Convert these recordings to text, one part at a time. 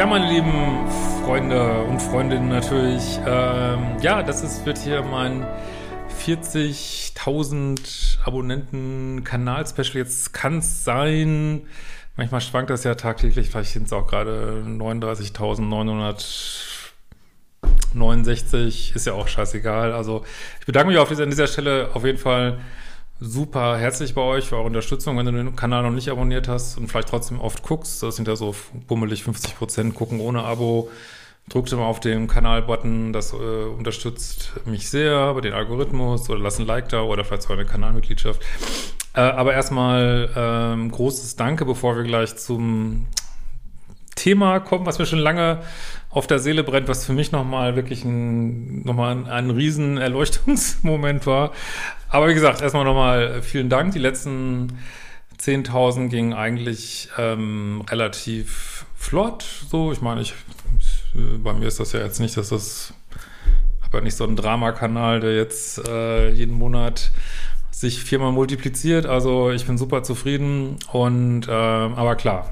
Ja, meine lieben Freunde und Freundinnen natürlich. Ähm, ja, das ist, wird hier mein 40.000 Abonnenten Kanal-Special. Jetzt kann es sein, manchmal schwankt das ja tagtäglich, vielleicht sind es auch gerade 39.969, ist ja auch scheißegal. Also ich bedanke mich auf dieser, an dieser Stelle auf jeden Fall super herzlich bei euch für eure Unterstützung. Wenn du den Kanal noch nicht abonniert hast und vielleicht trotzdem oft guckst, das sind ja so bummelig 50 Prozent gucken ohne Abo. Drückt mal auf den Kanal-Button, das äh, unterstützt mich sehr bei den Algorithmus oder lass ein Like da oder vielleicht sogar eine Kanalmitgliedschaft. Äh, aber erstmal ähm, großes Danke, bevor wir gleich zum Thema kommen, was mir schon lange auf der Seele brennt, was für mich nochmal wirklich ein, nochmal ein, ein riesen Erleuchtungsmoment war. Aber wie gesagt, erstmal nochmal vielen Dank. Die letzten 10.000 gingen eigentlich ähm, relativ flott. So, ich meine, ich, bei mir ist das ja jetzt nicht, dass das, habe ja nicht so einen Dramakanal, der jetzt äh, jeden Monat sich viermal multipliziert. Also ich bin super zufrieden und äh, aber klar,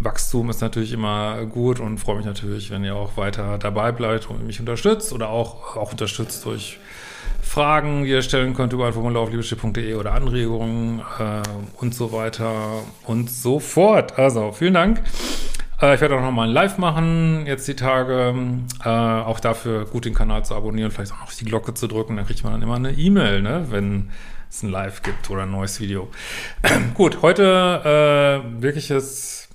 Wachstum ist natürlich immer gut und freue mich natürlich, wenn ihr auch weiter dabei bleibt und mich unterstützt oder auch, auch unterstützt durch Fragen, die ihr stellen könnt über ein Formular auf liebeschiff.de oder Anregungen äh, und so weiter und so fort. Also, vielen Dank. Äh, ich werde auch nochmal ein Live machen, jetzt die Tage. Äh, auch dafür gut den Kanal zu abonnieren, vielleicht auch noch die Glocke zu drücken. Dann kriegt man dann immer eine E-Mail, ne, wenn es ein Live gibt oder ein neues Video. gut, heute äh, wirkliches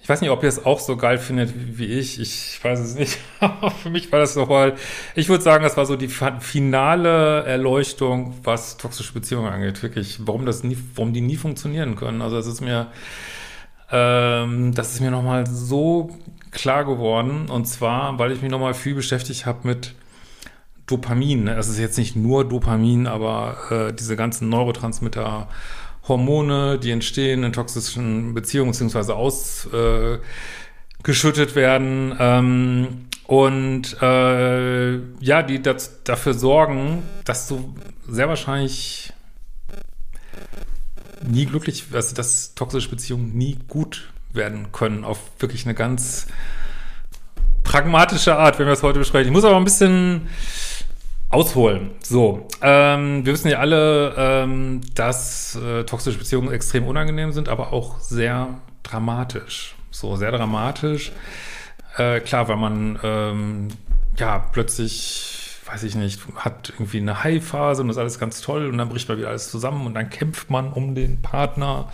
ich weiß nicht, ob ihr es auch so geil findet wie ich. Ich weiß es nicht. Für mich war das nochmal, ich würde sagen, das war so die finale Erleuchtung, was toxische Beziehungen angeht. Wirklich, warum das nie, warum die nie funktionieren können. Also es ist mir, ähm, das ist mir nochmal so klar geworden. Und zwar, weil ich mich nochmal viel beschäftigt habe mit Dopamin. Es ist jetzt nicht nur Dopamin, aber äh, diese ganzen Neurotransmitter Hormone, die entstehen in toxischen Beziehungen beziehungsweise ausgeschüttet äh, werden ähm, und äh, ja, die das, dafür sorgen, dass du sehr wahrscheinlich nie glücklich, also dass toxische Beziehungen nie gut werden können auf wirklich eine ganz pragmatische Art, wenn wir es heute besprechen. Ich muss aber ein bisschen Ausholen. So, ähm, wir wissen ja alle, ähm, dass äh, toxische Beziehungen extrem unangenehm sind, aber auch sehr dramatisch. So, sehr dramatisch. Äh, klar, weil man ähm, ja plötzlich, weiß ich nicht, hat irgendwie eine High-Phase und ist alles ganz toll und dann bricht man wieder alles zusammen und dann kämpft man um den Partner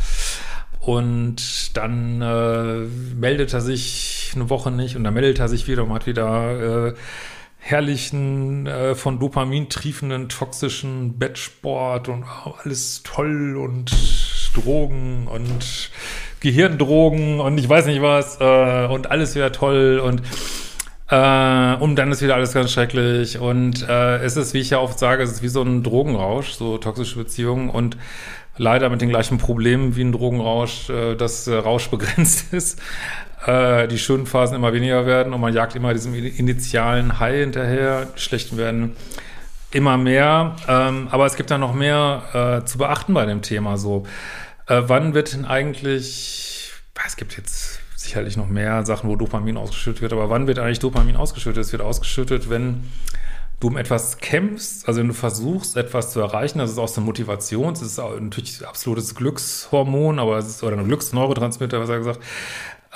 und dann äh, meldet er sich eine Woche nicht und dann meldet er sich wieder und hat wieder äh, herrlichen, äh, von Dopamin triefenden, toxischen Bettsport und oh, alles toll und Drogen und Gehirndrogen und ich weiß nicht was äh, und alles wieder toll und äh, und dann ist wieder alles ganz schrecklich und äh, es ist, wie ich ja oft sage, es ist wie so ein Drogenrausch, so toxische Beziehungen und leider mit den gleichen Problemen wie ein Drogenrausch, äh, dass äh, Rausch begrenzt ist äh, die schönen Phasen immer weniger werden und man jagt immer diesem initialen High hinterher. Die schlechten werden immer mehr. Ähm, aber es gibt da noch mehr äh, zu beachten bei dem Thema. So, äh, wann wird denn eigentlich, es gibt jetzt sicherlich noch mehr Sachen, wo Dopamin ausgeschüttet wird, aber wann wird eigentlich Dopamin ausgeschüttet? Es wird ausgeschüttet, wenn du um etwas kämpfst, also wenn du versuchst, etwas zu erreichen, das ist auch so eine Motivation, das ist natürlich absolutes Glückshormon, aber es ist, oder ein Glücksneurotransmitter, was er gesagt,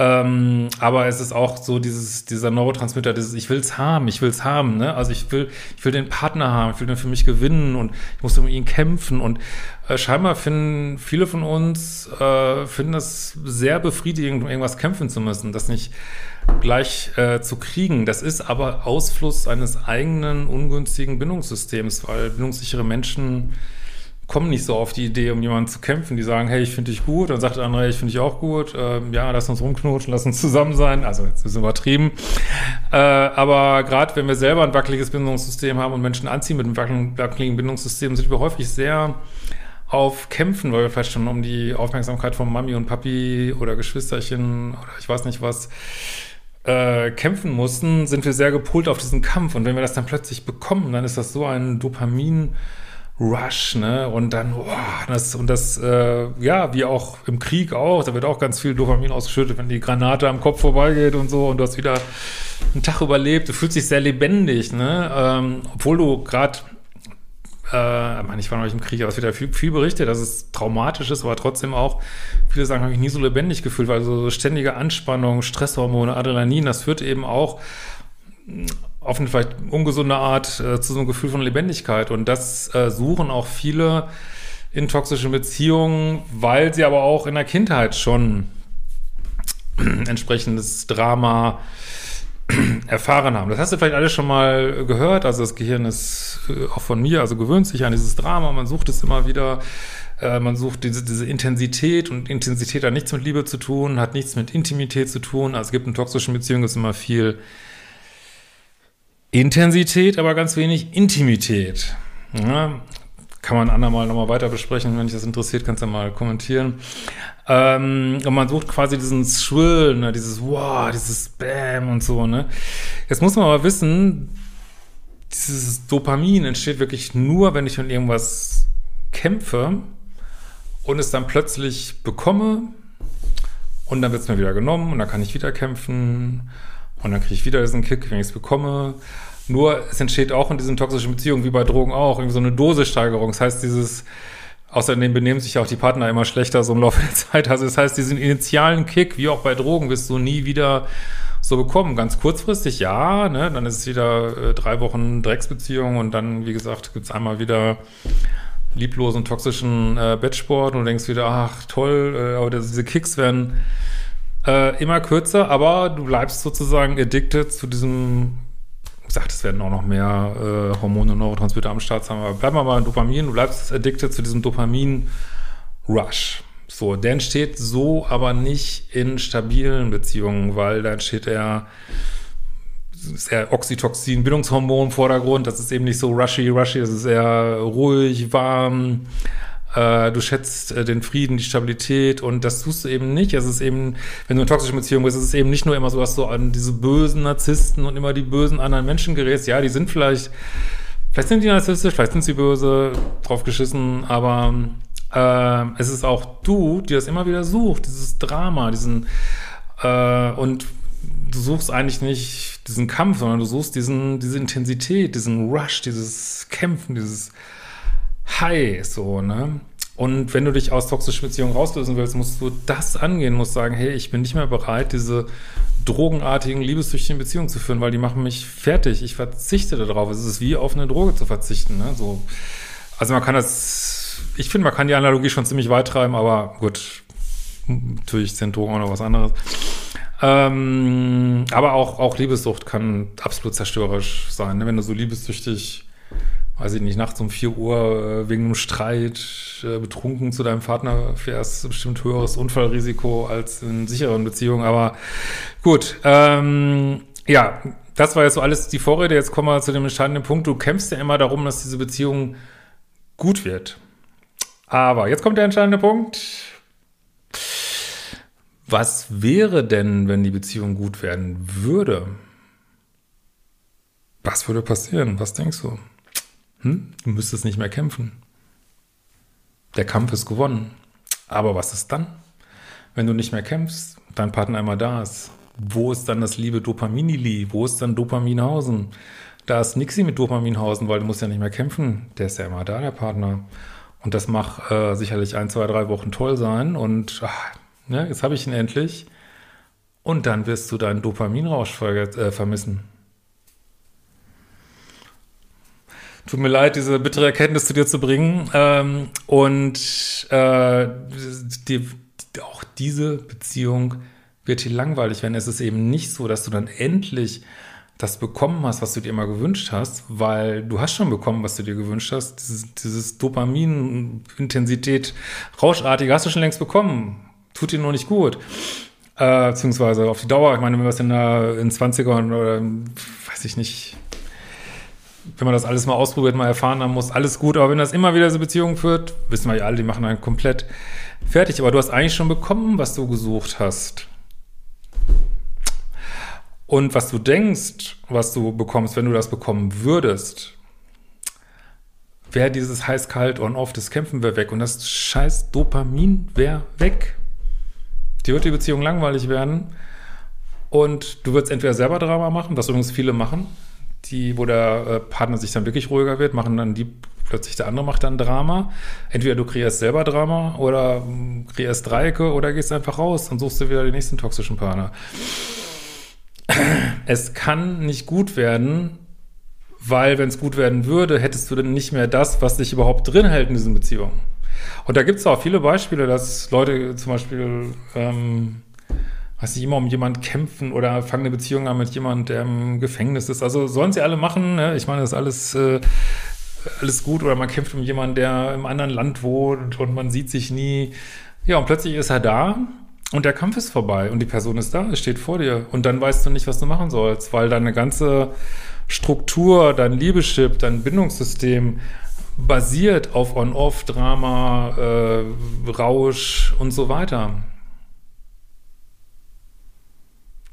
Ähm, aber es ist auch so dieses, dieser Neurotransmitter, dieses, ich will's haben, ich will's haben, ne? Also ich will, ich will den Partner haben, ich will den für mich gewinnen und ich muss um ihn kämpfen. Und äh, scheinbar finden viele von uns, äh, finden es sehr befriedigend, um irgendwas kämpfen zu müssen, das nicht gleich äh, zu kriegen. Das ist aber Ausfluss eines eigenen ungünstigen Bindungssystems, weil bindungssichere Menschen kommen nicht so auf die Idee, um jemanden zu kämpfen. Die sagen, hey, ich finde dich gut. Dann sagt der andere, ich finde dich auch gut. Ähm, ja, lass uns rumknutschen, lass uns zusammen sein. Also jetzt ist es übertrieben. Äh, aber gerade wenn wir selber ein wackeliges Bindungssystem haben und Menschen anziehen mit einem wackeligen Bindungssystem, sind wir häufig sehr auf Kämpfen, weil wir vielleicht schon um die Aufmerksamkeit von Mami und Papi oder Geschwisterchen oder ich weiß nicht was äh, kämpfen mussten, sind wir sehr gepolt auf diesen Kampf. Und wenn wir das dann plötzlich bekommen, dann ist das so ein Dopamin- Rush, ne? Und dann, oh, das, und das, äh, ja, wie auch im Krieg auch, da wird auch ganz viel Dopamin ausgeschüttet, wenn die Granate am Kopf vorbeigeht und so und du hast wieder einen Tag überlebt, du fühlst dich sehr lebendig, ne? Ähm, obwohl du gerade, äh, ich meine, ich war noch nicht im Krieg, aber es wird ja viel, viel berichtet, dass es traumatisch ist, aber trotzdem auch, viele sagen, habe ich nie so lebendig gefühlt, weil so ständige Anspannung, Stresshormone, Adrenalin, das führt eben auch auf eine vielleicht ungesunde Art äh, zu so einem Gefühl von Lebendigkeit. Und das äh, suchen auch viele in toxischen Beziehungen, weil sie aber auch in der Kindheit schon entsprechendes Drama erfahren haben. Das hast du vielleicht alles schon mal gehört. Also das Gehirn ist äh, auch von mir, also gewöhnt sich an dieses Drama. Man sucht es immer wieder. Äh, man sucht diese, diese Intensität und Intensität hat nichts mit Liebe zu tun, hat nichts mit Intimität zu tun. Also es gibt in toxischen Beziehungen ist immer viel Intensität, aber ganz wenig Intimität. Ja, kann man andermal nochmal weiter besprechen. Wenn dich das interessiert, kannst du mal kommentieren. Ähm, und man sucht quasi diesen Thrill, ne, dieses Wow, dieses Bam und so, ne. Jetzt muss man aber wissen, dieses Dopamin entsteht wirklich nur, wenn ich von irgendwas kämpfe und es dann plötzlich bekomme und dann wird es mir wieder genommen und dann kann ich wieder kämpfen und dann kriege ich wieder diesen Kick, wenn ich es bekomme. Nur es entsteht auch in diesen toxischen Beziehungen, wie bei Drogen auch, irgendwie so eine Dosissteigerung. Das heißt, dieses, außerdem benehmen sich auch die Partner immer schlechter so im Laufe der Zeit. Also das heißt, diesen initialen Kick, wie auch bei Drogen, wirst du nie wieder so bekommen. Ganz kurzfristig, ja, ne? dann ist es wieder äh, drei Wochen Drecksbeziehung und dann, wie gesagt, gibt's einmal wieder lieblosen, toxischen äh, Bettsport und du denkst wieder, ach toll, äh, aber diese Kicks werden äh, immer kürzer, aber du bleibst sozusagen addicted zu diesem, sag, es werden auch noch mehr äh, Hormone und Neurotransmitter am Start sein, aber bleib mal bei Dopamin, du bleibst addicted zu diesem Dopamin-Rush. So, der entsteht so aber nicht in stabilen Beziehungen, weil da entsteht er ist eher Oxytocin, Bindungshormon im Vordergrund. Das ist eben nicht so rushy, rushy, das ist eher ruhig, warm, du schätzt äh, den Frieden, die Stabilität und das tust du eben nicht. Es ist eben, wenn du in toxischen Beziehungen bist, ist es eben nicht nur immer so, dass du an diese bösen Narzissten und immer die bösen anderen Menschen gerätst. Ja, die sind vielleicht, vielleicht sind die narzisstisch, vielleicht sind sie böse, drauf geschissen, aber äh, es ist auch du, die das immer wieder sucht, dieses Drama, diesen äh, und du suchst eigentlich nicht diesen Kampf, sondern du suchst diesen, diese Intensität, diesen Rush, dieses Kämpfen, dieses High, so, ne? Und wenn du dich aus toxischen Beziehungen rauslösen willst, musst du das angehen, musst sagen, hey, ich bin nicht mehr bereit, diese drogenartigen, liebessüchtigen Beziehungen zu führen, weil die machen mich fertig. Ich verzichte darauf. Es ist wie auf eine Droge zu verzichten, ne? So. Also man kann das, ich finde, man kann die Analogie schon ziemlich weit treiben, aber gut, natürlich sind Drogen auch noch was anderes. Ähm, aber auch, auch Liebessucht kann absolut zerstörerisch sein. Ne? Wenn du so liebessüchtig weiß ich nicht, nachts um 4 Uhr äh, wegen einem Streit äh, betrunken zu deinem Partner fährst, bestimmt höheres Unfallrisiko als in sicheren Beziehungen. Aber gut, ähm, ja, das war jetzt so alles die Vorrede. Jetzt kommen wir zu dem entscheidenden Punkt. Du kämpfst ja immer darum, dass diese Beziehung gut wird. Aber jetzt kommt der entscheidende Punkt. Was wäre denn, wenn die Beziehung gut werden würde? Was würde passieren? Was denkst du? Hm? Du müsstest nicht mehr kämpfen. Der Kampf ist gewonnen. Aber was ist dann? Wenn du nicht mehr kämpfst, dein Partner einmal da ist. Wo ist dann das liebe Dopaminili? Wo ist dann Dopaminhausen? Da ist nixi mit Dopaminhausen, weil du musst ja nicht mehr kämpfen. Der ist ja immer da, der Partner. Und das mag äh, sicherlich ein, zwei, drei Wochen toll sein. Und ach, ne, jetzt habe ich ihn endlich. Und dann wirst du deinen Dopaminrausch ver äh, vermissen. Tut mir leid, diese bittere Erkenntnis zu dir zu bringen. Ähm, und äh, die, auch diese Beziehung wird hier langweilig werden. Es ist eben nicht so, dass du dann endlich das bekommen hast, was du dir immer gewünscht hast, weil du hast schon bekommen, was du dir gewünscht hast. Dieses, dieses Dopamin-Intensität, Rauschartige hast du schon längst bekommen. Tut dir nur nicht gut. Äh, beziehungsweise auf die Dauer, ich meine, wenn wir es in, in 20ern oder weiß ich nicht, wenn man das alles mal ausprobiert, mal erfahren haben muss, alles gut. Aber wenn das immer wieder so Beziehungen führt, wissen wir ja alle, die machen einen komplett fertig. Aber du hast eigentlich schon bekommen, was du gesucht hast. Und was du denkst, was du bekommst, wenn du das bekommen würdest, wäre dieses heiß-kalt on-off, das Kämpfen wäre weg und das scheiß Dopamin wäre weg. Die wird die Beziehung langweilig werden und du würdest entweder selber Drama machen, was übrigens viele machen, die, wo der äh, Partner sich dann wirklich ruhiger wird, machen dann die plötzlich der andere macht dann Drama. Entweder du kreierst selber Drama oder mm, kreierst Dreiecke oder gehst einfach raus und suchst dir wieder den nächsten toxischen Partner es kann nicht gut werden, weil wenn es gut werden würde, hättest du dann nicht mehr das, was dich überhaupt drin hält in diesen Beziehungen. Und da gibt es auch viele Beispiele, dass Leute zum Beispiel, ähm, weiß nicht, immer um jemanden kämpfen oder fangen eine Beziehung an mit jemandem, der im Gefängnis ist. Also sollen sie alle machen. Ne? Ich meine, das ist alles, äh, alles gut. Oder man kämpft um jemanden, der im anderen Land wohnt und man sieht sich nie. Ja, und plötzlich ist er da und der Kampf ist vorbei und die Person ist da, steht vor dir. Und dann weißt du nicht, was du machen sollst, weil deine ganze Struktur, dein Liebeschip, dein Bindungssystem basiert auf On-Off, Drama, äh, Rausch und so weiter.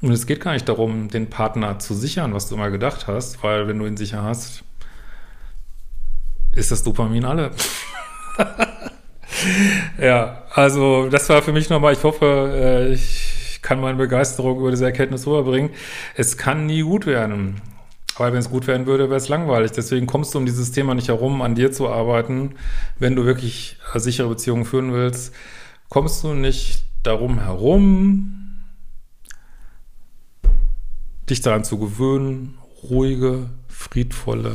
Und es geht gar nicht darum, den Partner zu sichern, was du immer gedacht hast, weil wenn du ihn sicher hast, ist das Dopamin alle. ja, also das war für mich nochmal, ich hoffe, äh, ich kann meine Begeisterung über diese Erkenntnis rüberbringen. Es kann nie gut werden. Aber wenn es gut werden würde, wäre es langweilig. Deswegen kommst du um dieses Thema nicht herum, an dir zu arbeiten. Wenn du wirklich sichere Beziehungen führen willst, kommst du nicht darum herum, dich daran zu gewöhnen, ruhige, friedvolle,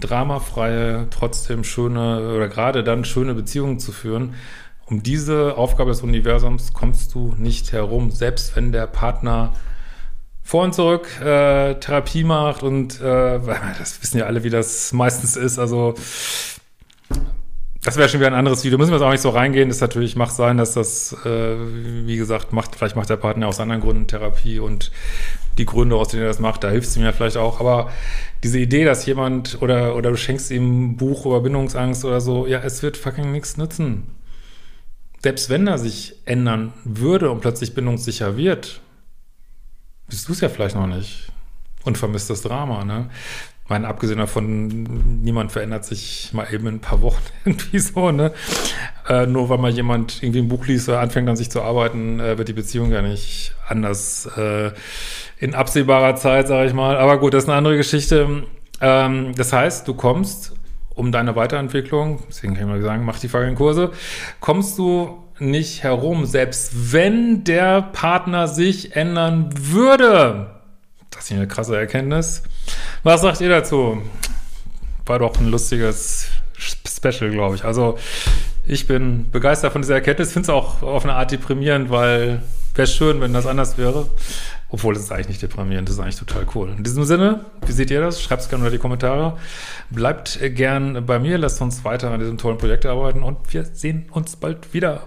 dramafreie, trotzdem schöne oder gerade dann schöne Beziehungen zu führen. Um diese Aufgabe des Universums kommst du nicht herum, selbst wenn der Partner vor und zurück äh, Therapie macht und äh, das wissen ja alle, wie das meistens ist. Also das wäre schon wieder ein anderes Video. Müssen wir jetzt auch nicht so reingehen. Das natürlich macht sein, dass das, äh, wie gesagt, macht, vielleicht macht der Partner aus anderen Gründen Therapie und die Gründe, aus denen er das macht, da hilft es ihm ja vielleicht auch. Aber diese Idee, dass jemand oder, oder du schenkst ihm ein Buch über Bindungsangst oder so, ja, es wird fucking nichts nützen. Selbst wenn er sich ändern würde und plötzlich bindungssicher wird, bist du es ja vielleicht noch nicht. Und vermisst das Drama, ne? Meine, abgesehen davon, niemand verändert sich mal eben in ein paar Wochen irgendwie so, ne? Äh, nur weil mal jemand irgendwie ein Buch liest oder anfängt an sich zu arbeiten, äh, wird die Beziehung ja nicht anders äh, in absehbarer Zeit, sage ich mal. Aber gut, das ist eine andere Geschichte. Ähm, das heißt, du kommst um deine Weiterentwicklung, deswegen kann ich mal sagen, mach die folgenden Kurse, kommst du nicht herum, selbst wenn der Partner sich ändern würde. Das ist eine krasse Erkenntnis. Was sagt ihr dazu? War doch ein lustiges Special, glaube ich. Also ich bin begeistert von dieser Erkenntnis. Finde es auch auf eine Art deprimierend, weil wäre schön, wenn das anders wäre. Obwohl, das ist eigentlich nicht deprimierend, das ist eigentlich total cool. In diesem Sinne, wie seht ihr das? Schreibt es gerne unter die Kommentare. Bleibt gern bei mir, lasst uns weiter an diesem tollen Projekt arbeiten und wir sehen uns bald wieder.